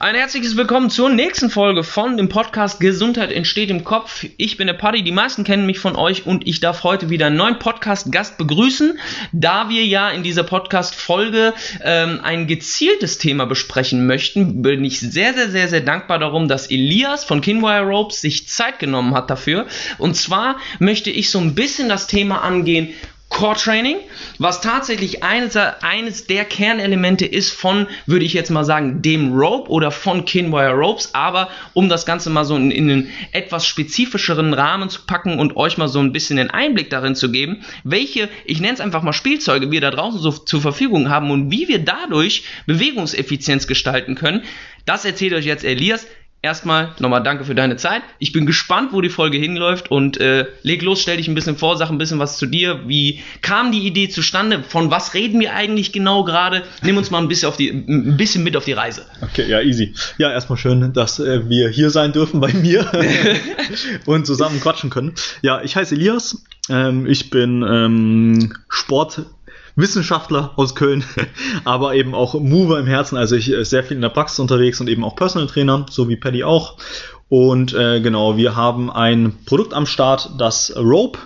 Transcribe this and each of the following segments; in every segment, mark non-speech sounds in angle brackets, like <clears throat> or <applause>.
Ein herzliches Willkommen zur nächsten Folge von dem Podcast Gesundheit entsteht im Kopf. Ich bin der Paddy, die meisten kennen mich von euch und ich darf heute wieder einen neuen Podcast-Gast begrüßen, da wir ja in dieser Podcast-Folge ähm, ein gezieltes Thema besprechen möchten. Bin ich sehr, sehr, sehr, sehr dankbar darum, dass Elias von Kinwire Ropes sich Zeit genommen hat dafür. Und zwar möchte ich so ein bisschen das Thema angehen, Core Training, was tatsächlich eines, eines der Kernelemente ist von, würde ich jetzt mal sagen, dem Rope oder von Kinwire Ropes, aber um das Ganze mal so in, in einen etwas spezifischeren Rahmen zu packen und euch mal so ein bisschen den Einblick darin zu geben, welche, ich nenne es einfach mal Spielzeuge wir da draußen so zur Verfügung haben und wie wir dadurch Bewegungseffizienz gestalten können, das erzählt euch jetzt Elias erstmal nochmal danke für deine Zeit. Ich bin gespannt, wo die Folge hinläuft und äh, leg los, stell dich ein bisschen vor, sag ein bisschen was zu dir. Wie kam die Idee zustande? Von was reden wir eigentlich genau gerade? Nimm uns mal ein bisschen, auf die, ein bisschen mit auf die Reise. Okay, ja, easy. Ja, erstmal schön, dass äh, wir hier sein dürfen bei mir <laughs> und zusammen quatschen können. Ja, ich heiße Elias. Ähm, ich bin ähm, Sport Wissenschaftler aus Köln, <laughs> aber eben auch Mover im Herzen. Also ich äh, sehr viel in der Praxis unterwegs und eben auch Personal Trainer, so wie Paddy auch. Und äh, genau, wir haben ein Produkt am Start, das Rope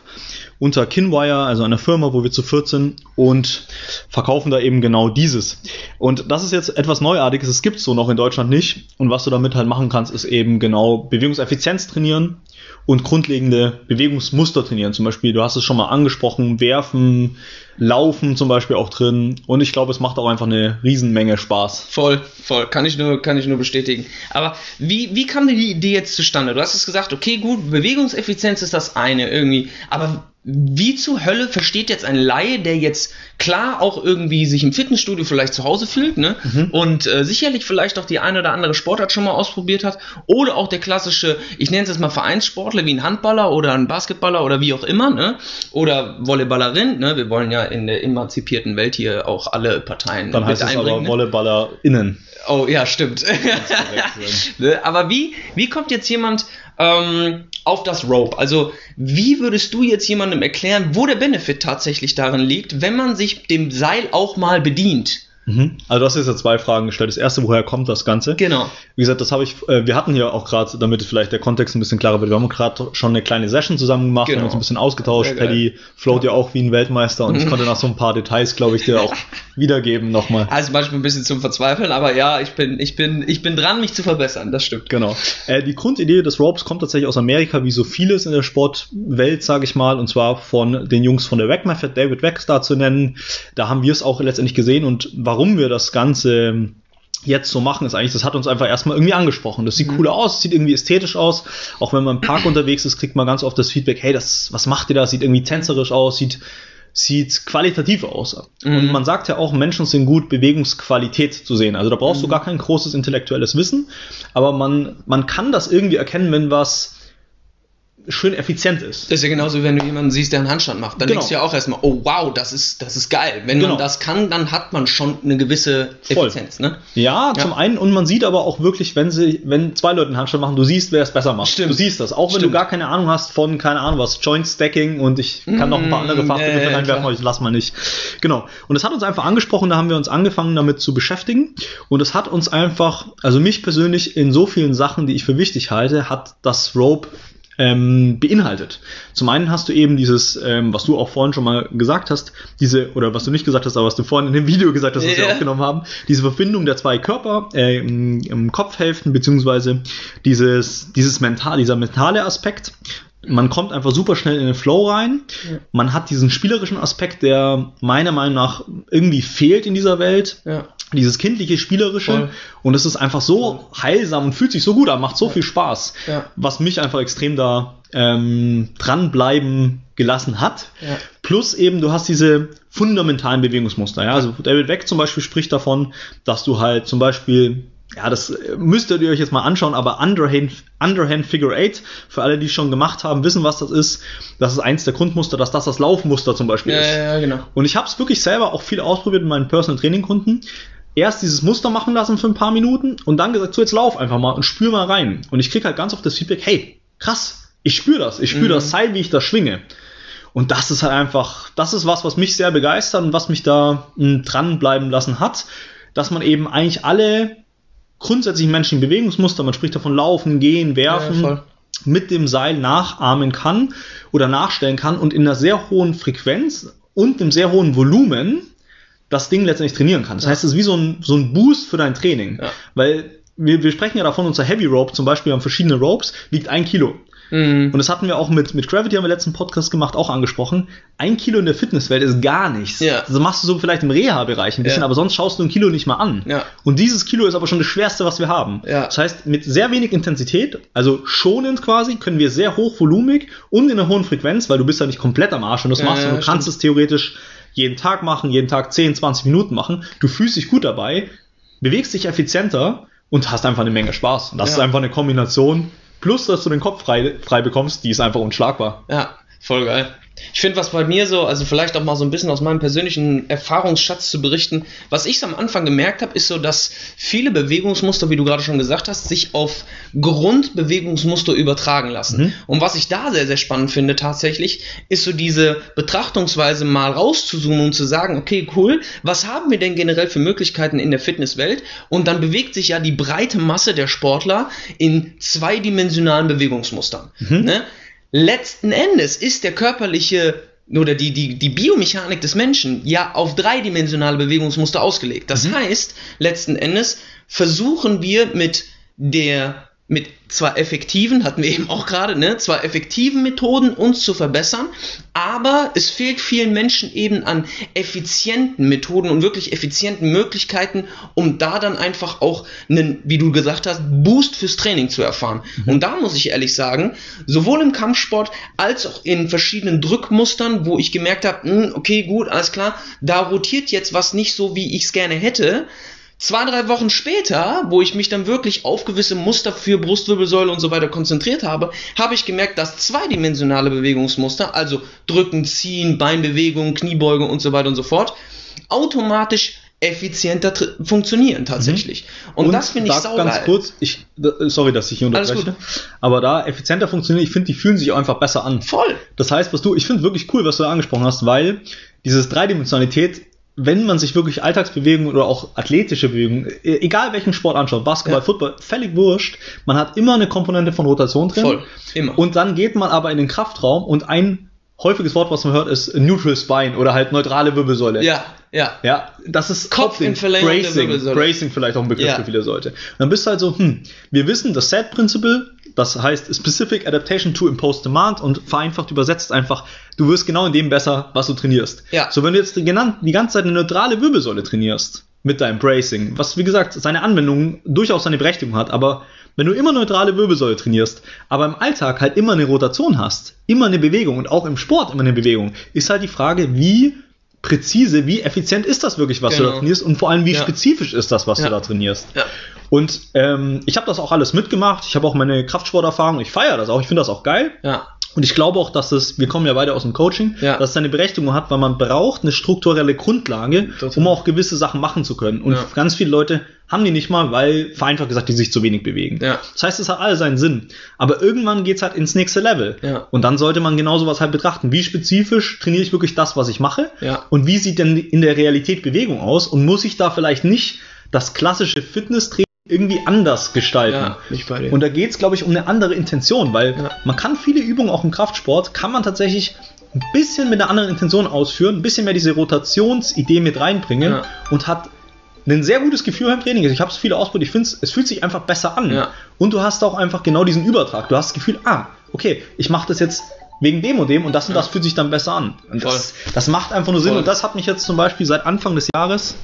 unter Kinwire, also einer Firma, wo wir zu 14 und verkaufen da eben genau dieses. Und das ist jetzt etwas Neuartiges, es gibt so noch in Deutschland nicht. Und was du damit halt machen kannst, ist eben genau Bewegungseffizienz trainieren und grundlegende Bewegungsmuster trainieren. Zum Beispiel, du hast es schon mal angesprochen, werfen, laufen zum Beispiel auch drin. Und ich glaube, es macht auch einfach eine Riesenmenge Spaß. Voll, voll. Kann ich nur, kann ich nur bestätigen. Aber wie, wie kam die Idee jetzt zustande? Du hast es gesagt, okay, gut, Bewegungseffizienz ist das eine irgendwie. Aber wie zur Hölle versteht jetzt ein Laie, der jetzt klar auch irgendwie sich im Fitnessstudio vielleicht zu Hause fühlt, ne? Mhm. Und äh, sicherlich vielleicht auch die eine oder andere Sportart schon mal ausprobiert hat, oder auch der klassische, ich nenne es jetzt mal Vereinssportler wie ein Handballer oder ein Basketballer oder wie auch immer, ne? Oder Volleyballerin, ne? Wir wollen ja in der emanzipierten Welt hier auch alle Parteien Dann heißt es aber ne? VolleyballerInnen. Oh ja, stimmt. <laughs> Ne? aber wie, wie kommt jetzt jemand ähm, auf das Rope. Also wie würdest du jetzt jemandem erklären, wo der Benefit tatsächlich darin liegt, wenn man sich dem Seil auch mal bedient? Mhm. Also du hast jetzt ja zwei Fragen gestellt. Das erste, woher kommt das Ganze? Genau. Wie gesagt, das habe ich, äh, wir hatten hier auch gerade, damit vielleicht der Kontext ein bisschen klarer wird, wir haben gerade schon eine kleine Session zusammen gemacht, genau. haben uns ein bisschen ausgetauscht. Paddy float ja. ja auch wie ein Weltmeister und ich <laughs> konnte nach so ein paar Details, glaube ich, dir auch <laughs> wiedergeben nochmal. Also manchmal ein bisschen zum Verzweifeln, aber ja, ich bin, ich bin, ich bin dran, mich zu verbessern, das stimmt. Genau. Äh, die Grundidee des Ropes kommt tatsächlich aus Amerika, wie so vieles in der Sportwelt, sage ich mal, und zwar von den Jungs von der Wack Method, David Wack da zu nennen. Da haben wir es auch letztendlich gesehen und warum wir das Ganze jetzt so machen, ist eigentlich, das hat uns einfach erstmal irgendwie angesprochen. Das sieht mhm. cool aus, sieht irgendwie ästhetisch aus. Auch wenn man im Park <clears throat> unterwegs ist, kriegt man ganz oft das Feedback, hey, das, was macht ihr da? Sieht irgendwie tänzerisch aus, sieht, sieht qualitativ aus. Mhm. Und man sagt ja auch, Menschen sind gut, Bewegungsqualität zu sehen. Also da brauchst mhm. du gar kein großes intellektuelles Wissen, aber man, man kann das irgendwie erkennen, wenn was schön effizient ist. Das ist ja genauso, wenn du jemanden siehst, der einen Handstand macht. Dann genau. denkst du ja auch erstmal, oh wow, das ist, das ist geil. Wenn genau. man das kann, dann hat man schon eine gewisse Effizienz. Ne? Ja, ja, zum einen, und man sieht aber auch wirklich, wenn sie, wenn zwei Leute einen Handstand machen, du siehst, wer es besser macht. Stimmt. Du siehst das. Auch wenn Stimmt. du gar keine Ahnung hast von, keine Ahnung was, Joint Stacking und ich kann noch ein paar andere mm, Fachbegriffe äh, reinwerfen, aber ich lass mal nicht. Genau. Und das hat uns einfach angesprochen, da haben wir uns angefangen damit zu beschäftigen. Und es hat uns einfach, also mich persönlich in so vielen Sachen, die ich für wichtig halte, hat das Rope ähm, beinhaltet. Zum einen hast du eben dieses, ähm, was du auch vorhin schon mal gesagt hast, diese, oder was du nicht gesagt hast, aber was du vorhin in dem Video gesagt hast, was yeah. wir aufgenommen haben, diese Verbindung der zwei Körper äh, im, im Kopfhälften, beziehungsweise dieses, dieses mental, dieser mentale Aspekt, man kommt einfach super schnell in den Flow rein. Ja. Man hat diesen spielerischen Aspekt, der meiner Meinung nach irgendwie fehlt in dieser Welt. Ja. Dieses kindliche, spielerische. Voll. Und es ist einfach so heilsam und fühlt sich so gut an, macht so ja. viel Spaß. Was mich einfach extrem da ähm, dranbleiben gelassen hat. Plus eben, du hast diese fundamentalen Bewegungsmuster. Ja? Also David Weck zum Beispiel spricht davon, dass du halt zum Beispiel ja, das müsstet ihr euch jetzt mal anschauen, aber Underhand, Underhand Figure 8, für alle, die es schon gemacht haben, wissen, was das ist. Das ist eins der Grundmuster, dass das das Laufmuster zum Beispiel ja, ist. Ja, genau. Und ich habe es wirklich selber auch viel ausprobiert mit meinen Personal Training Kunden. Erst dieses Muster machen lassen für ein paar Minuten und dann gesagt, so jetzt lauf einfach mal und spür mal rein. Und ich krieg halt ganz oft das Feedback, hey, krass, ich spüre das, ich spüre mhm. das Seil, wie ich das schwinge. Und das ist halt einfach, das ist was, was mich sehr begeistert und was mich da mh, hm, dranbleiben lassen hat, dass man eben eigentlich alle grundsätzlich menschlichen Bewegungsmuster, man spricht davon Laufen, Gehen, Werfen, Ja, mit dem Seil nachahmen kann oder nachstellen kann und in einer sehr hohen Frequenz und einem sehr hohen Volumen das Ding letztendlich trainieren kann. Das heißt, es ist wie so ein, so ein Boost für dein Training. Ja. Weil wir, wir sprechen ja davon, unser Heavy Rope zum Beispiel, wir haben verschiedene Ropes, wiegt ein Kilo. Mhm. Und das hatten wir auch mit, mit Gravity, haben wir letzten Podcast gemacht, auch angesprochen. Ein Kilo in der Fitnesswelt ist gar nichts. Ja. Das machst du so vielleicht im Reha-Bereich ein bisschen, Ja. aber sonst schaust du ein Kilo nicht mal an. Ja. Und dieses Kilo ist aber schon das Schwerste, was wir haben. Ja. Das heißt, mit sehr wenig Intensität, also schonend quasi, können wir sehr hochvolumig und in einer hohen Frequenz, weil du bist ja nicht komplett am Arsch und das machst ja, du, du kannst es theoretisch jeden Tag machen, jeden Tag 10, 20 Minuten machen. Du fühlst dich gut dabei, bewegst dich effizienter und hast einfach eine Menge Spaß. Und das Ja. ist einfach eine Kombination. Plus, dass du den Kopf frei, frei bekommst, die ist einfach unschlagbar. Ja, voll geil. Ich finde, was bei mir so, also vielleicht auch mal so ein bisschen aus meinem persönlichen Erfahrungsschatz zu berichten, was ich so am Anfang gemerkt habe, ist so, dass viele Bewegungsmuster, wie du gerade schon gesagt hast, sich auf Grundbewegungsmuster übertragen lassen. Mhm. Und was ich da sehr, sehr spannend finde tatsächlich, ist so diese Betrachtungsweise mal rauszuzoomen und zu sagen, okay, cool, was haben wir denn generell für Möglichkeiten in der Fitnesswelt? Und dann bewegt sich ja die breite Masse der Sportler in zweidimensionalen Bewegungsmustern. Ne? Letzten Endes ist der körperliche oder die, die, die Biomechanik des Menschen ja auf dreidimensionale Bewegungsmuster ausgelegt. Das heißt, letzten Endes versuchen wir mit der mit zwar effektiven, hatten wir eben auch gerade, ne, zwar effektiven Methoden uns zu verbessern, aber es fehlt vielen Menschen eben an effizienten Methoden und wirklich effizienten Möglichkeiten, um da dann einfach auch einen, wie du gesagt hast, Boost fürs Training zu erfahren. Und da muss ich ehrlich sagen, sowohl im Kampfsport als auch in verschiedenen Drückmustern, wo ich gemerkt habe, hm, okay, gut, alles klar, da rotiert jetzt was nicht so, wie ich es gerne hätte, Zwei, drei Wochen später, wo ich mich dann wirklich auf gewisse Muster für Brustwirbelsäule und so weiter konzentriert habe, habe ich gemerkt, dass zweidimensionale Bewegungsmuster, also Drücken, Ziehen, Beinbewegungen, Kniebeuge und so weiter und so fort, automatisch effizienter funktionieren tatsächlich. Und, das finde ich da saugeil. ganz kurz, ich, sorry, dass ich hier unterbreche, aber da effizienter funktionieren, ich finde, die fühlen sich auch einfach besser an. Voll. Das heißt, was du, ich finde wirklich cool, was du da angesprochen hast, weil dieses Dreidimensionalität, wenn man sich wirklich Alltagsbewegungen oder auch athletische Bewegungen, egal welchen Sport anschaut, Basketball, Ja. Football, völlig wurscht, man hat immer eine Komponente von Rotation drin. Voll. Immer. Und dann geht man aber in den Kraftraum und ein häufiges Wort, was man hört, ist Neutral Spine oder halt neutrale Wirbelsäule. ja, ja. Ja, das ist Kopf der Bracing, Wirbelsäule. Bracing vielleicht auch ein Begriff Ja. für viele Leute. Und dann bist du halt so, hm, wir wissen, das Set-Principle, das heißt Specific Adaptation to Imposed Demand und vereinfacht übersetzt einfach, du wirst genau in dem besser, was du trainierst. Ja. So, wenn du jetzt die, genannt, die ganze Zeit eine neutrale Wirbelsäule trainierst mit deinem Bracing, was wie gesagt seine Anwendung durchaus seine Berechtigung hat, aber wenn du immer neutrale Wirbelsäule trainierst, aber im Alltag halt immer eine Rotation hast, immer eine Bewegung und auch im Sport immer eine Bewegung, ist halt die Frage, wie präzise, wie effizient ist das wirklich, was du Genau. da trainierst und vor allem, wie Ja. spezifisch ist das, was Ja. du da trainierst. Ja. Und ähm, ich habe das auch alles mitgemacht. Ich habe auch meine Kraftsporterfahrung. Ich feiere das auch. Ich finde das auch geil. Ja. Und ich glaube auch, dass es, wir kommen ja beide aus dem Coaching, Ja. dass es seine Berechtigung hat, weil man braucht eine strukturelle Grundlage, Total. um auch gewisse Sachen machen zu können. Und Ja. ganz viele Leute haben die nicht mal, weil, vereinfacht gesagt, die sich zu wenig bewegen. Ja. Das heißt, es hat alle seinen Sinn. Aber irgendwann geht's halt ins nächste Level. Ja. Und dann sollte man genau sowas halt betrachten. Wie spezifisch trainiere ich wirklich das, was ich mache? Ja. Und wie sieht denn in der Realität Bewegung aus? Und muss ich da vielleicht nicht das klassische Fitnesstraining irgendwie anders gestalten? Ja, nicht bei dir. Und da geht es, glaube ich, um eine andere Intention, weil Ja. man kann viele Übungen auch im Kraftsport, kann man tatsächlich ein bisschen mit einer anderen Intention ausführen, ein bisschen mehr diese Rotationsidee mit reinbringen Ja. und hat ein sehr gutes Gefühl beim Training. Also ich habe es viele ausprobiert, ich finde es fühlt sich einfach besser an. Ja. Und du hast auch einfach genau diesen Übertrag. Du hast das Gefühl, ah, okay, ich mache das jetzt wegen dem und dem und das und Ja. das fühlt sich dann besser an. Und das, das macht einfach nur Sinn Voll. und das hat mich jetzt zum Beispiel seit Anfang des Jahres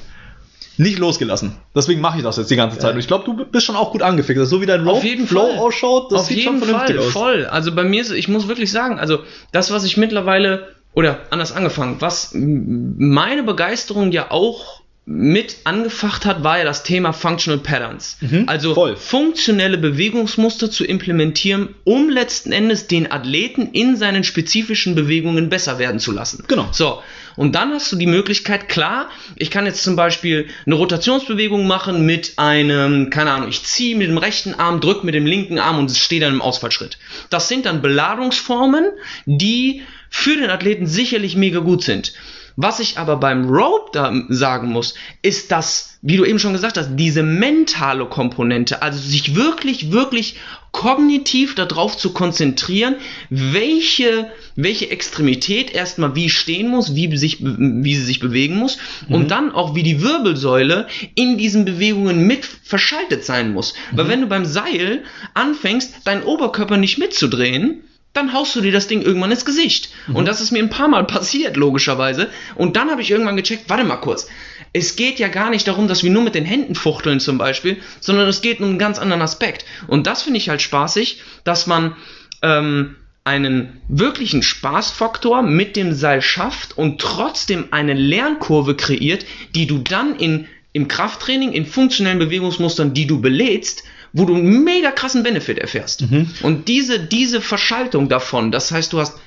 nicht losgelassen. Deswegen mache ich das jetzt die ganze Zeit. Und ich glaube, du bist schon auch gut angefixt. Also so wie dein Auf Rope jeden Flow Fall. ausschaut, das Auf sieht jeden schon vernünftig Fall, aus. voll. Also bei mir ist, ich muss wirklich sagen, also das, was ich mittlerweile, oder anders angefangen, was meine Begeisterung ja auch mit angefacht hat, war ja das Thema Functional Patterns. Mhm, also voll. funktionelle Bewegungsmuster zu implementieren, um letzten Endes den Athleten in seinen spezifischen Bewegungen besser werden zu lassen. Genau. So, und dann hast du die Möglichkeit, klar, ich kann jetzt zum Beispiel eine Rotationsbewegung machen mit einem, keine Ahnung, ich ziehe mit dem rechten Arm, drücke mit dem linken Arm und es steht dann im Ausfallschritt. Das sind dann Beladungsformen, die für den Athleten sicherlich mega gut sind. Was ich aber beim Rope da sagen muss, ist, dass wie du eben schon gesagt hast, diese mentale Komponente, also sich wirklich, wirklich kognitiv darauf zu konzentrieren, welche, welche Extremität erstmal wie stehen muss, wie, sich, wie sie sich bewegen muss mhm. und dann auch wie die Wirbelsäule in diesen Bewegungen mit verschaltet sein muss. Mhm. Weil wenn du beim Seil anfängst, deinen Oberkörper nicht mitzudrehen, dann haust du dir das Ding irgendwann ins Gesicht. Mhm. Und das ist mir ein paar Mal <laughs> passiert, logischerweise. Und dann habe ich irgendwann gecheckt, warte mal kurz, es geht ja gar nicht darum, dass wir nur mit den Händen fuchteln zum Beispiel, sondern es geht um einen ganz anderen Aspekt. Und das finde ich halt spaßig, dass man ähm, einen wirklichen Spaßfaktor mit dem Seil schafft und trotzdem eine Lernkurve kreiert, die du dann in, im Krafttraining, in funktionellen Bewegungsmustern, die du belädst, wo du einen mega krassen Benefit erfährst. Mhm. Und diese, diese Verschaltung davon, das heißt, du hast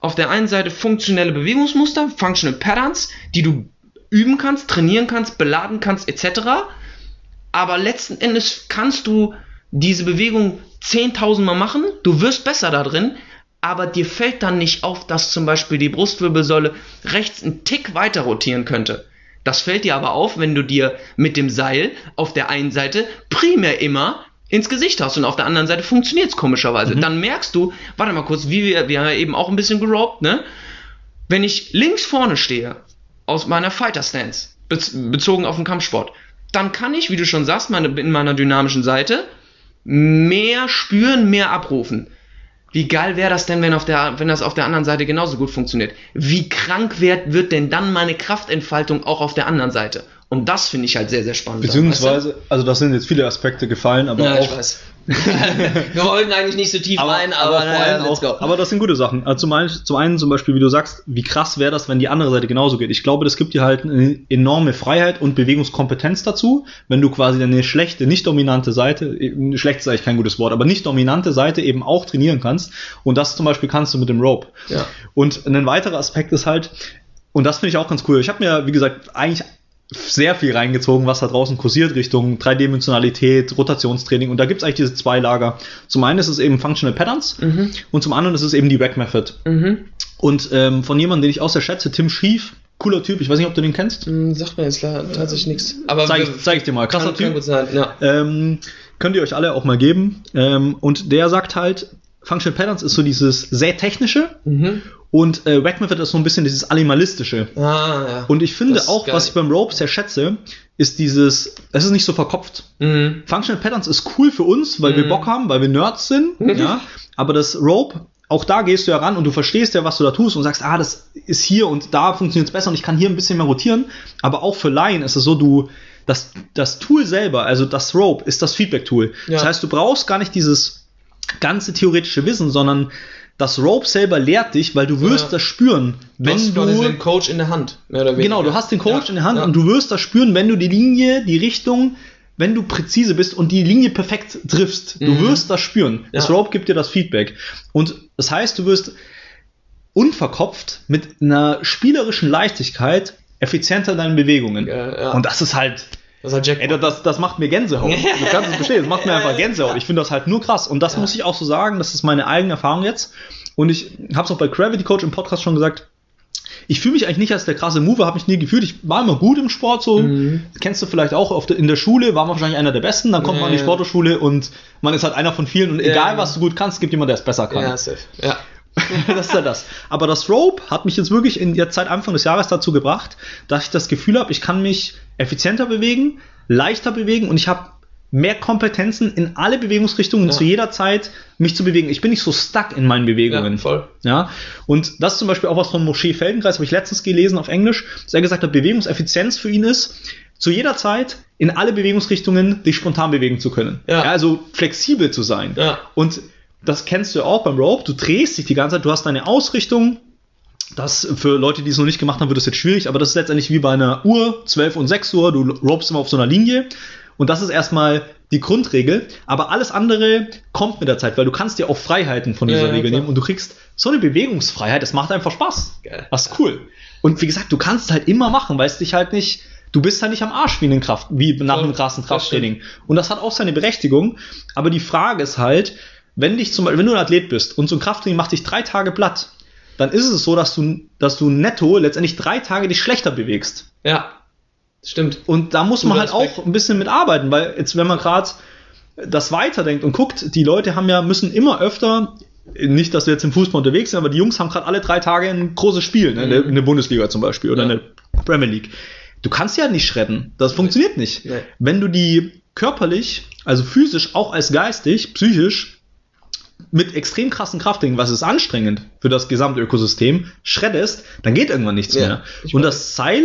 auf der einen Seite funktionelle Bewegungsmuster, Functional Patterns, die du üben kannst, trainieren kannst, beladen kannst, etc. Aber letzten Endes kannst du diese Bewegung 10.000 Mal machen, du wirst besser da drin, aber dir fällt dann nicht auf, dass zum Beispiel die Brustwirbelsäule rechts einen Tick weiter rotieren könnte. Das fällt dir aber auf, wenn du dir mit dem Seil auf der einen Seite primär immer ins Gesicht hast und auf der anderen Seite funktioniert es komischerweise. Mhm. Dann merkst du, warte mal kurz, wie wir, wir haben ja eben auch ein bisschen gerobt, ne? Wenn ich links vorne stehe aus meiner Fighter Stance, bezogen auf den Kampfsport, dann kann ich, wie du schon sagst, meine, in meiner dynamischen Seite mehr spüren, mehr abrufen. Wie geil wäre das denn, wenn, auf der, wenn das auf der anderen Seite genauso gut funktioniert? Wie krank wird, wird denn dann meine Kraftentfaltung auch auf der anderen Seite? Und das finde ich halt sehr, sehr spannend. Beziehungsweise, weißt du? also das sind jetzt viele Aspekte gefallen, aber ja, auch. <laughs> Wir wollten eigentlich nicht so tief aber, rein, aber, aber, naja, auch, aber das sind gute Sachen. Also zum, einen, zum einen zum Beispiel, wie du sagst, wie krass wäre das, wenn die andere Seite genauso geht. Ich glaube, das gibt dir halt eine enorme Freiheit und Bewegungskompetenz dazu, wenn du quasi eine schlechte, nicht dominante Seite, schlecht ist eigentlich kein gutes Wort, aber nicht dominante Seite eben auch trainieren kannst. Und das zum Beispiel kannst du mit dem Rope. Ja. Und ein weiterer Aspekt ist halt, und das finde ich auch ganz cool. Ich habe mir, wie gesagt, eigentlich sehr viel reingezogen, was da draußen kursiert, Richtung Dreidimensionalität, Rotationstraining. Und da gibt es eigentlich diese zwei Lager. Zum einen ist es eben Functional Patterns mhm. und zum anderen ist es eben die Rack Method. Mhm. Und ähm, von jemandem, den ich auch sehr schätze, Tim Schief, cooler Typ, ich weiß nicht, ob du den kennst. Mm, sagt mir jetzt tatsächlich nichts. Aber zeig, ich, zeig ich dir mal, krasser kann, Typ. Kann sein, ja. ähm, könnt ihr euch alle auch mal geben. Ähm, und der sagt halt, Functional Patterns ist so dieses sehr technische mhm. und äh, Rack Method ist so ein bisschen dieses animalistische. Ah, ja. Und ich finde auch, geil. was ich beim Rope sehr schätze, ist dieses, es ist nicht so verkopft. Mhm. Functional Patterns ist cool für uns, weil mhm. wir Bock haben, weil wir Nerds sind, mhm. <laughs> ja. Aber das Rope, auch da gehst du ja ran und du verstehst ja, was du da tust und sagst, ah, das ist hier und da funktioniert es besser und ich kann hier ein bisschen mehr rotieren. Aber auch für Laien ist es so, du, das, das Tool selber, also das Rope, ist das Feedback-Tool. Ja. Das heißt, du brauchst gar nicht dieses ganze theoretische Wissen, sondern das Rope selber lehrt dich, weil du wirst ja. das spüren, wenn du, du den Coach in der Hand. Genau, du hast den Coach ja. in der Hand ja. und du wirst das spüren, wenn du die Linie, die Richtung, wenn du präzise bist und die Linie perfekt triffst. Mhm. Du wirst das spüren. Das Rope gibt dir das Feedback. Und das heißt, du wirst unverkopft mit einer spielerischen Leichtigkeit effizienter in deinen Bewegungen. Und das ist halt das, ist halt Ey, das, das macht mir Gänsehaut. <laughs> Du kannst es bestehen. Das macht mir einfach Gänsehaut. Ich finde das halt nur krass. Und das ja. muss ich auch so sagen. Das ist meine eigene Erfahrung jetzt. Und ich habe es auch bei Gravity Coach im Podcast schon gesagt. Ich fühle mich eigentlich nicht als der krasse Mover, habe mich nie gefühlt. Ich war immer gut im Sport, so. Mhm. Kennst du vielleicht auch, in der Schule war man wahrscheinlich einer der Besten, dann kommt ja, man in die Sportschule und man ist halt einer von vielen und egal ja, was du gut kannst, gibt jemand, der es besser kann. Ja, safe. Ja. <laughs> das ist ja das. Aber das Rope hat mich jetzt wirklich in der Zeit Anfang des Jahres dazu gebracht, dass ich das Gefühl habe, ich kann mich effizienter bewegen, leichter bewegen und ich habe mehr Kompetenzen in alle Bewegungsrichtungen ja. zu jeder Zeit mich zu bewegen. Ich bin nicht so stuck in meinen Bewegungen. Ja, voll. Ja. Und das ist zum Beispiel auch was von Moshe Feldenkreis, habe ich letztens gelesen auf Englisch, dass er gesagt hat, Bewegungseffizienz für ihn ist, zu jeder Zeit in alle Bewegungsrichtungen dich spontan bewegen zu können. Ja. ja also flexibel zu sein. Ja. Und das kennst du auch beim Rope. Du drehst dich die ganze Zeit, du hast deine Ausrichtung, das für Leute, die es noch nicht gemacht haben, wird es jetzt schwierig, aber das ist letztendlich wie bei einer Uhr, 12 und 6 Uhr, du ropst immer auf so einer Linie und das ist erstmal die Grundregel, aber alles andere kommt mit der Zeit, weil du kannst dir auch Freiheiten von dieser ja, Regel klar. nehmen und du kriegst so eine Bewegungsfreiheit, das macht einfach Spaß. Geil. Das ist cool. Und wie gesagt, du kannst es halt immer machen, weil es dich halt nicht, du bist halt nicht am Arsch wie, in Kraft, wie nach einem krassen Krafttraining. Und das hat auch seine Berechtigung, aber die Frage ist halt, wenn dich zum Beispiel, wenn du ein Athlet bist und so ein Krafttraining macht dich drei Tage platt, dann ist es so, dass du, dass du netto letztendlich drei Tage dich schlechter bewegst. Ja. Stimmt. Und da muss man halt Respekt. auch ein bisschen mitarbeiten, weil jetzt, wenn man gerade das weiterdenkt und guckt, die Leute haben ja, müssen immer öfter, nicht, dass wir jetzt im Fußball unterwegs sind, aber die Jungs haben gerade alle drei Tage ein großes Spiel, ne? Mhm. in der Bundesliga zum Beispiel oder ja. in der Premier League. Du kannst ja nicht schredden. Das funktioniert nicht. Nee. Wenn du die körperlich, also physisch, auch als geistig, psychisch, mit extrem krassen Kraftdingen, was ist anstrengend für das gesamte Ökosystem, schreddest, dann geht irgendwann nichts ja, mehr. Und das Seil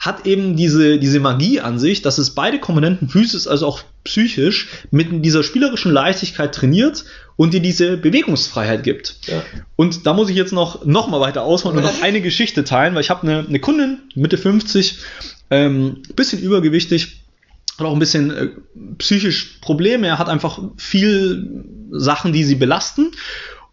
hat eben diese, diese Magie an sich, dass es beide Komponenten physisch als auch psychisch mit dieser spielerischen Leichtigkeit trainiert und dir diese Bewegungsfreiheit gibt. Ja. Und da muss ich jetzt noch, noch mal weiter ausholen und noch eine Geschichte teilen, weil ich habe eine, eine Kundin, Mitte 50, ähm, bisschen übergewichtig, hat auch ein bisschen äh, psychisch Probleme. Er hat einfach viel Sachen, die sie belasten.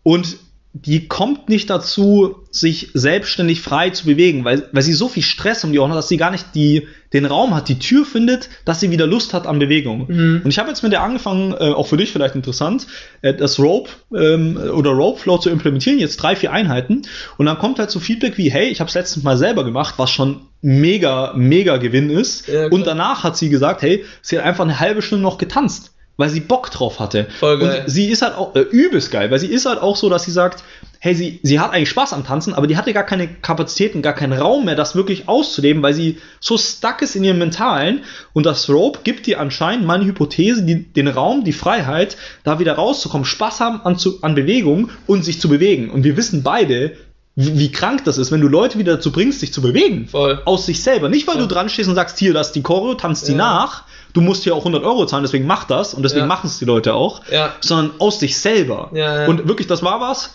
Und die kommt nicht dazu, sich selbstständig frei zu bewegen, weil, weil sie so viel Stress um die Ohren hat, dass sie gar nicht die, den Raum hat, die Tür findet, dass sie wieder Lust hat an Bewegung. Mhm. Und ich habe jetzt mit der angefangen, äh, auch für dich vielleicht interessant, äh, das Rope ähm, oder Rope Flow zu implementieren, jetzt drei, vier Einheiten. Und dann kommt halt so Feedback wie, hey, ich habe es letztens mal selber gemacht, was schon mega, mega Gewinn ist. Ja, und danach hat sie gesagt, hey, sie hat einfach eine halbe Stunde noch getanzt weil sie Bock drauf hatte. Voll geil. Und sie ist halt auch äh, übelst geil, weil sie ist halt auch so, dass sie sagt, hey, sie, sie hat eigentlich Spaß am Tanzen, aber die hatte gar keine Kapazitäten, gar keinen Raum mehr, das wirklich auszuleben, weil sie so stuck ist in ihrem Mentalen. Und das Rope gibt ihr anscheinend, meine Hypothese, die, den Raum, die Freiheit, da wieder rauszukommen, Spaß haben an, zu, an Bewegung und sich zu bewegen. Und wir wissen beide, wie, wie, krank das ist, wenn du Leute wieder dazu bringst, sich zu bewegen. Voll. Aus sich selber. Nicht, weil Voll. du dran stehst und sagst, hier, das ist die Choreo, tanzt ja. die nach, du musst hier auch 100 Euro zahlen, deswegen mach das und deswegen ja. machen es die Leute auch, ja. sondern aus dich selber. Ja, und wirklich, das war was.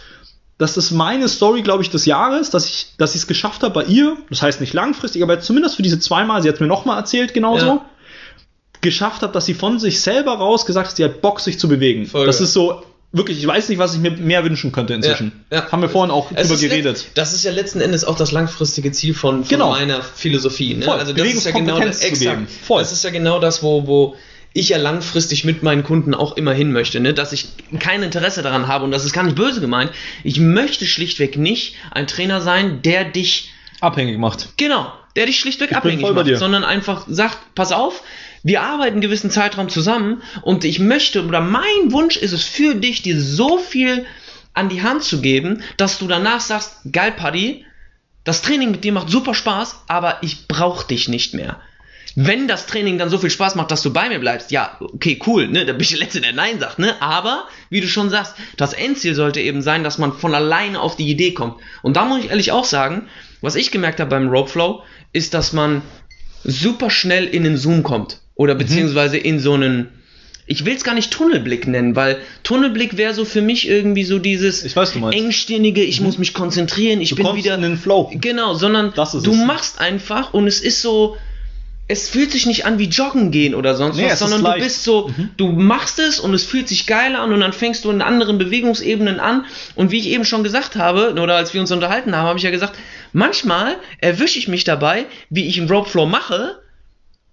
Das ist meine Story, glaube ich, des Jahres, dass ich dass ich es geschafft habe bei ihr. Das heißt nicht langfristig, aber zumindest für diese zweimal. Sie hat es mir nochmal erzählt, genauso. Geschafft hat, dass sie von sich selber raus gesagt hat, sie hat Bock, sich zu bewegen. Voll das ist so wirklich, ich weiß nicht, was ich mir mehr wünschen könnte inzwischen. Ja, ja. Haben wir vorhin auch es drüber geredet. Das ist ja letzten Endes auch das langfristige Ziel von, von genau. meiner Philosophie. Ne? Voll. Also das ist ja genau das, exakt, Voll. das ist ja genau das, wo, wo ich ja langfristig mit meinen Kunden auch immer hin möchte, ne? dass ich kein Interesse daran habe und das ist gar nicht böse gemeint. Ich möchte schlichtweg nicht ein Trainer sein, der dich abhängig macht. Genau, der dich schlichtweg ich abhängig macht, sondern einfach sagt, pass auf, wir arbeiten einen gewissen Zeitraum zusammen und ich möchte oder mein Wunsch ist es für dich, dir so viel an die Hand zu geben, dass du danach sagst, geil Paddy, das Training mit dir macht super Spaß, aber ich brauche dich nicht mehr. Wenn das Training dann so viel Spaß macht, dass du bei mir bleibst, ja, okay, cool, ne, da bin ich <laughs> der Letzte, der Nein sagt, ne, aber, wie du schon sagst, das Endziel sollte eben sein, dass man von alleine auf die Idee kommt. Und da muss ich ehrlich auch sagen, was ich gemerkt habe beim Rope Flow, ist, dass man super schnell in den Zoom kommt. Oder mhm. beziehungsweise in so einen, ich will es gar nicht Tunnelblick nennen, weil Tunnelblick wäre so für mich irgendwie so dieses ich weiß, engstirnige, ich mhm. muss mich konzentrieren, ich du bin wieder in den Flow. Genau, sondern du es. machst einfach und es ist so es fühlt sich nicht an wie joggen gehen oder sonst nee, was, sondern du bist so, mhm. du machst es und es fühlt sich geil an und dann fängst du in anderen Bewegungsebenen an und wie ich eben schon gesagt habe, oder als wir uns unterhalten haben, habe ich ja gesagt, manchmal erwische ich mich dabei, wie ich einen Rope Flow mache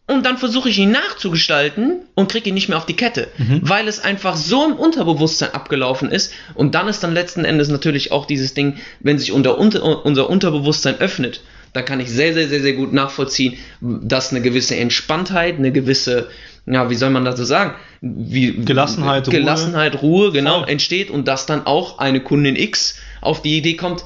und dann versuche ich ihn nachzugestalten und kriege ihn nicht mehr auf die Kette, mhm. weil es einfach so im Unterbewusstsein abgelaufen ist. Und dann ist dann letzten Endes natürlich auch dieses Ding, wenn sich unter, unter, unser Unterbewusstsein öffnet, dann kann ich sehr, sehr, sehr, sehr gut nachvollziehen, dass eine gewisse Entspanntheit, eine gewisse, ja, wie soll man das so sagen? Wie, Gelassenheit, Gelassenheit, Ruhe, Ruhe genau, Voll. entsteht und dass dann auch eine Kundin X auf die Idee kommt,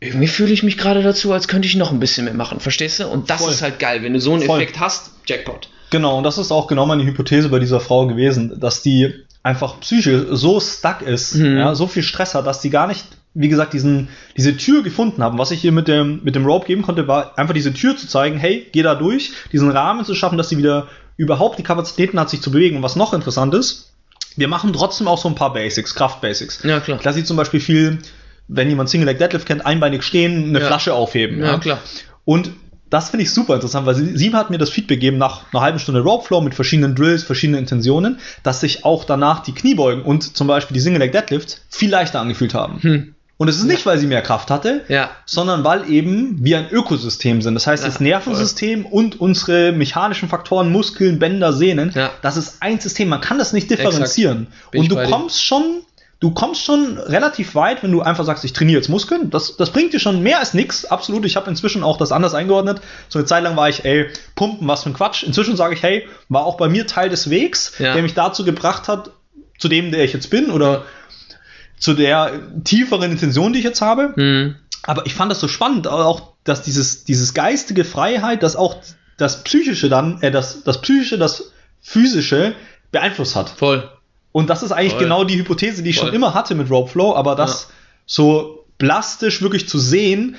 irgendwie fühle ich mich gerade dazu, als könnte ich noch ein bisschen mehr machen, verstehst du? Und das Voll. ist halt geil, wenn du so einen Voll. Effekt hast, Jackpot. Genau, und das ist auch genau meine Hypothese bei dieser Frau gewesen, dass die einfach psychisch so stuck ist, mhm. ja, so viel Stress hat, dass die gar nicht, wie gesagt, diesen, diese Tür gefunden haben. Was ich ihr mit dem, mit dem Rope geben konnte, war einfach diese Tür zu zeigen, hey, geh da durch, diesen Rahmen zu schaffen, dass sie wieder überhaupt die Kapazitäten hat, sich zu bewegen. Und was noch interessant ist, wir machen trotzdem auch so ein paar Basics, Kraft-Basics. Ja, klar. Da sie zum Beispiel viel wenn jemand Single Leg Deadlift kennt, einbeinig stehen, eine ja. Flasche aufheben. Ja, ja, klar. Und das finde ich super interessant, weil sie, hat mir das Feedback gegeben nach einer halben Stunde Rope Flow mit verschiedenen Drills, verschiedenen Intentionen, dass sich auch danach die Kniebeugen und zum Beispiel die Single Leg Deadlifts viel leichter angefühlt haben. Hm. Und es ist nicht, weil sie mehr Kraft hatte, ja. sondern weil eben wir ein Ökosystem sind. Das heißt, ja, das Nervensystem voll. und unsere mechanischen Faktoren, Muskeln, Bänder, Sehnen, ja. das ist ein System. Man kann das nicht differenzieren. Und du kommst schon du kommst schon relativ weit, wenn du einfach sagst, ich trainiere jetzt Muskeln. Das, das bringt dir schon mehr als nix. Absolut. Ich habe inzwischen auch das anders eingeordnet. So eine Zeit lang war ich, ey, pumpen, was für ein Quatsch. Inzwischen sage ich, hey, war auch bei mir Teil des Wegs, Ja. der mich dazu gebracht hat, zu dem, der ich jetzt bin oder zu der tieferen Intention, die ich jetzt habe. Hm. Aber ich fand das so spannend, auch, dass dieses, dieses geistige Freiheit, dass auch das Psychische dann, äh, das, das Psychische, das Physische beeinflusst hat. Voll. Und das ist eigentlich Voll. genau die Hypothese, die ich Voll. schon immer hatte mit Rope Flow, aber das so plastisch wirklich zu sehen,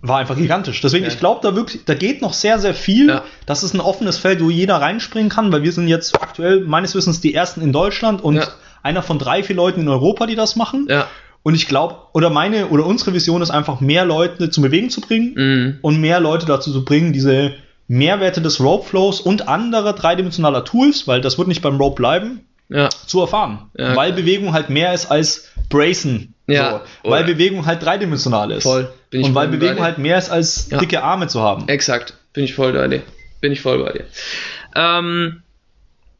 war einfach gigantisch. Deswegen, Ja. ich glaube, da wirklich, da geht noch sehr, sehr viel. Ja. Das ist ein offenes Feld, wo jeder reinspringen kann, weil wir sind jetzt aktuell meines Wissens die ersten in Deutschland und Ja. einer von drei, vier Leuten in Europa, die das machen. Ja. Und ich glaube, oder meine oder unsere Vision ist einfach, mehr Leute zum Bewegen zu bringen Mhm. und mehr Leute dazu zu bringen, diese Mehrwerte des Rope Flows und anderer dreidimensionaler Tools, weil das wird nicht beim Rope bleiben, Ja. zu erfahren. Ja, weil. Bewegung halt mehr ist als Bracen. Ja, So. Weil oder- Bewegung halt dreidimensional ist. Voll. Bin ich und weil Bewegung halt mehr ist als Ja. dicke Arme zu haben. Exakt, bin ich voll bei dir. Bin ich voll bei dir. Ähm,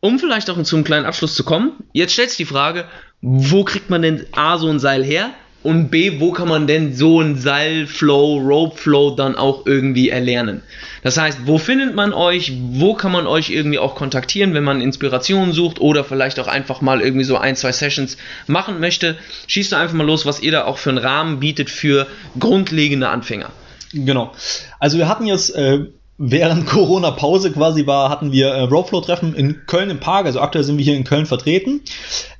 um vielleicht auch zu einem kleinen Abschluss zu kommen, jetzt stellt sich die Frage, wo kriegt man denn A so ein Seil her und B, wo kann man denn so ein Seilflow, Rope-Flow dann auch irgendwie erlernen? Das heißt, wo findet man euch, wo kann man euch irgendwie auch kontaktieren, wenn man Inspirationen sucht oder vielleicht auch einfach mal irgendwie so ein, zwei Sessions machen möchte? Schießt doch einfach mal los, was ihr da auch für einen Rahmen bietet für grundlegende Anfänger. Genau. Also wir hatten jetzt äh, während <laughs> Corona-Pause quasi war, hatten wir äh, Ropeflow-Treffen in Köln im Park. Also aktuell sind wir hier in Köln vertreten.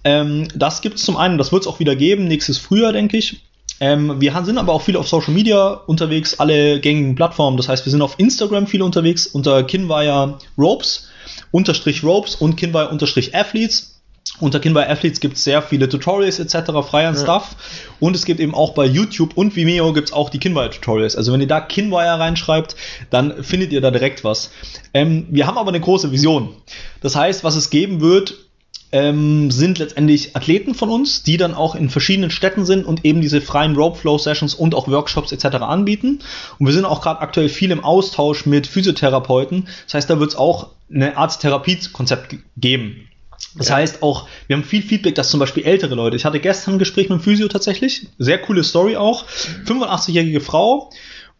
Ähm, das gibt es zum einen, das wird es auch wieder geben, nächstes Frühjahr, denke ich. Ähm, wir sind aber auch viel auf Social Media unterwegs, alle gängigen Plattformen. Das heißt, wir sind auf Instagram viel unterwegs unter Kinwire Ropes, unterstrich Ropes und Kinwire unterstrich Athletes. Unter Kinwire Athletes gibt es sehr viele Tutorials etc., frei an Stuff. Und es gibt eben auch bei YouTube und Vimeo gibt es auch die Kinwire Tutorials. Also wenn ihr da Kinwire reinschreibt, dann findet ihr da direkt was. Ähm, wir haben aber eine große Vision. Das heißt, was es geben wird, ähm, sind letztendlich Athleten von uns, die dann auch in verschiedenen Städten sind und eben diese freien Rope Flow Sessions und auch Workshops etc. anbieten. Und wir sind auch gerade aktuell viel im Austausch mit Physiotherapeuten. Das heißt, da wird es auch eine Art Therapiekonzept ge- geben. Das Ja. heißt auch, wir haben viel Feedback, dass zum Beispiel ältere Leute, ich hatte gestern ein Gespräch mit einem Physio tatsächlich, sehr coole Story auch, 85-jährige Frau,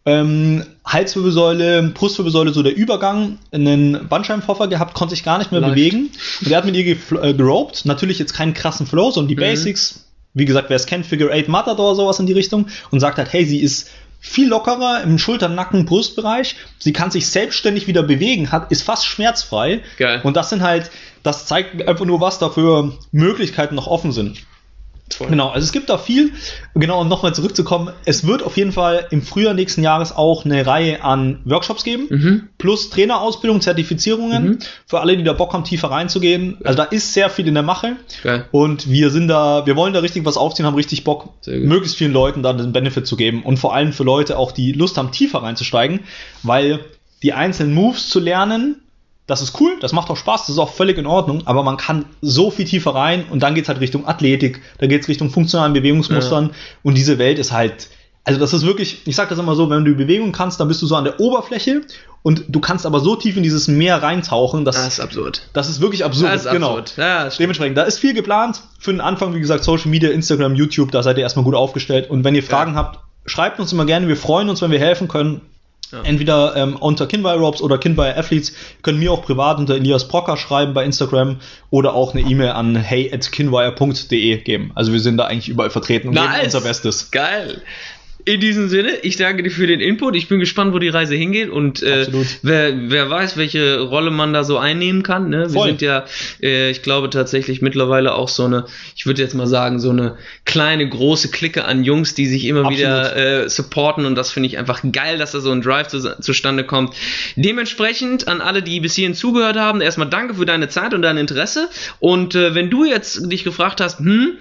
ähm, Halswirbelsäule, Brustwirbelsäule, so der Übergang, einen Bandscheibenvorfall gehabt, konnte sich gar nicht mehr Läuft. bewegen. Und er hat mit ihr äh, geroped, natürlich jetzt keinen krassen Flow, sondern die Mhm. Basics, wie gesagt, wer es kennt, Figure 8 Matador, sowas in die Richtung, und sagt halt, hey, sie ist viel lockerer im Schulter-, Nacken-, Brustbereich. Sie kann sich selbstständig wieder bewegen, hat, ist fast schmerzfrei. Geil. Und das sind halt, das zeigt einfach nur, was da für Möglichkeiten noch offen sind. Voll. Genau, also es gibt da viel. Genau, um nochmal zurückzukommen, es wird auf jeden Fall im Frühjahr nächsten Jahres auch eine Reihe an Workshops geben, Mhm. plus Trainerausbildung, Zertifizierungen, Mhm. für alle, die da Bock haben, tiefer reinzugehen. Also da ist sehr viel in der Mache. Geil. Und wir sind da, wir wollen da richtig was aufziehen, haben richtig Bock, möglichst vielen Leuten da den Benefit zu geben. Und vor allem für Leute auch, die Lust haben, tiefer reinzusteigen, weil die einzelnen Moves zu lernen, das ist cool, das macht auch Spaß, das ist auch völlig in Ordnung, aber man kann so viel tiefer rein und dann geht's halt Richtung Athletik, da geht's Richtung funktionalen Bewegungsmustern und diese Welt ist halt, also das ist wirklich, ich sag das immer so, wenn du Bewegung kannst, dann bist du so an der Oberfläche und du kannst aber so tief in dieses Meer reintauchen, dass Das ist absurd. das ist wirklich absurd. Das ist genau. absurd. Ja, stimmt. Dementsprechend, da ist viel geplant. Für den Anfang, wie gesagt, Social Media, Instagram, YouTube, da seid ihr erstmal gut aufgestellt. Und wenn ihr Fragen habt, schreibt uns immer gerne. Wir freuen uns, wenn wir helfen können. Ja. Entweder ähm, unter Kinby Robs oder Kinby Athletes. Ihr könnt mir auch privat unter Elias Brocker schreiben bei Instagram oder auch eine E-Mail an hey at kinwire.de geben. Also wir sind da eigentlich überall vertreten und geben Nice. unser Bestes. Geil. In diesem Sinne, ich danke dir für den Input. Ich bin gespannt, wo die Reise hingeht und äh, wer, wer weiß, welche Rolle man da so einnehmen kann. Ne? Wir Voll. sind ja, äh, ich glaube tatsächlich mittlerweile auch so eine, ich würde jetzt mal sagen, so eine kleine, große Clique an Jungs, die sich immer Absolut. wieder äh, supporten und das finde ich einfach geil, dass da so ein Drive zu, zustande kommt. Dementsprechend an alle, die bis hierhin zugehört haben, erstmal danke für deine Zeit und dein Interesse und äh, wenn du jetzt dich gefragt hast, hm,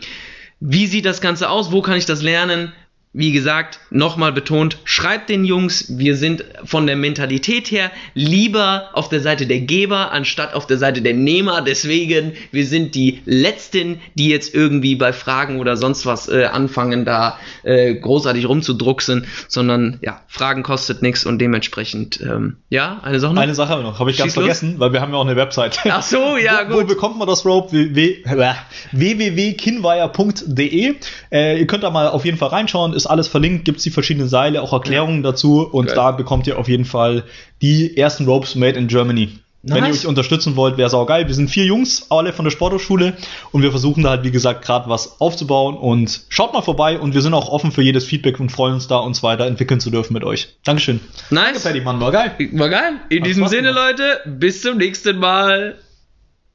wie sieht das Ganze aus? Wo kann ich das lernen? Wie gesagt, nochmal betont, schreibt den Jungs, wir sind von der Mentalität her lieber auf der Seite der Geber anstatt auf der Seite der Nehmer. Deswegen, wir sind die Letzten, die jetzt irgendwie bei Fragen oder sonst was äh, anfangen, da äh, großartig rumzudrucksen, sondern ja, Fragen kostet nichts und dementsprechend, ähm, ja, eine Sache noch. Eine Sache noch, habe ich ganz vergessen, weil wir haben ja auch eine Website. Ach so, <laughs> ja, wo, gut. Wo bekommt man das Rope? www.kinwire.de. Äh, ihr könnt da mal auf jeden Fall reinschauen ist alles verlinkt, gibt es die verschiedenen Seile, auch Erklärungen dazu und Geil. da bekommt ihr auf jeden Fall die ersten Ropes made in Germany. Nice. Wenn ihr euch unterstützen wollt, wäre es auch geil. Wir sind vier Jungs, alle von der Sporthochschule und wir versuchen da halt, wie gesagt, gerade was aufzubauen und schaut mal vorbei und wir sind auch offen für jedes Feedback und freuen uns da, uns weiterentwickeln zu dürfen mit euch. Dankeschön. Nice. Danke, Paddy, Mann, war geil. War geil. In Hat diesem Sinne. Leute, bis zum nächsten Mal.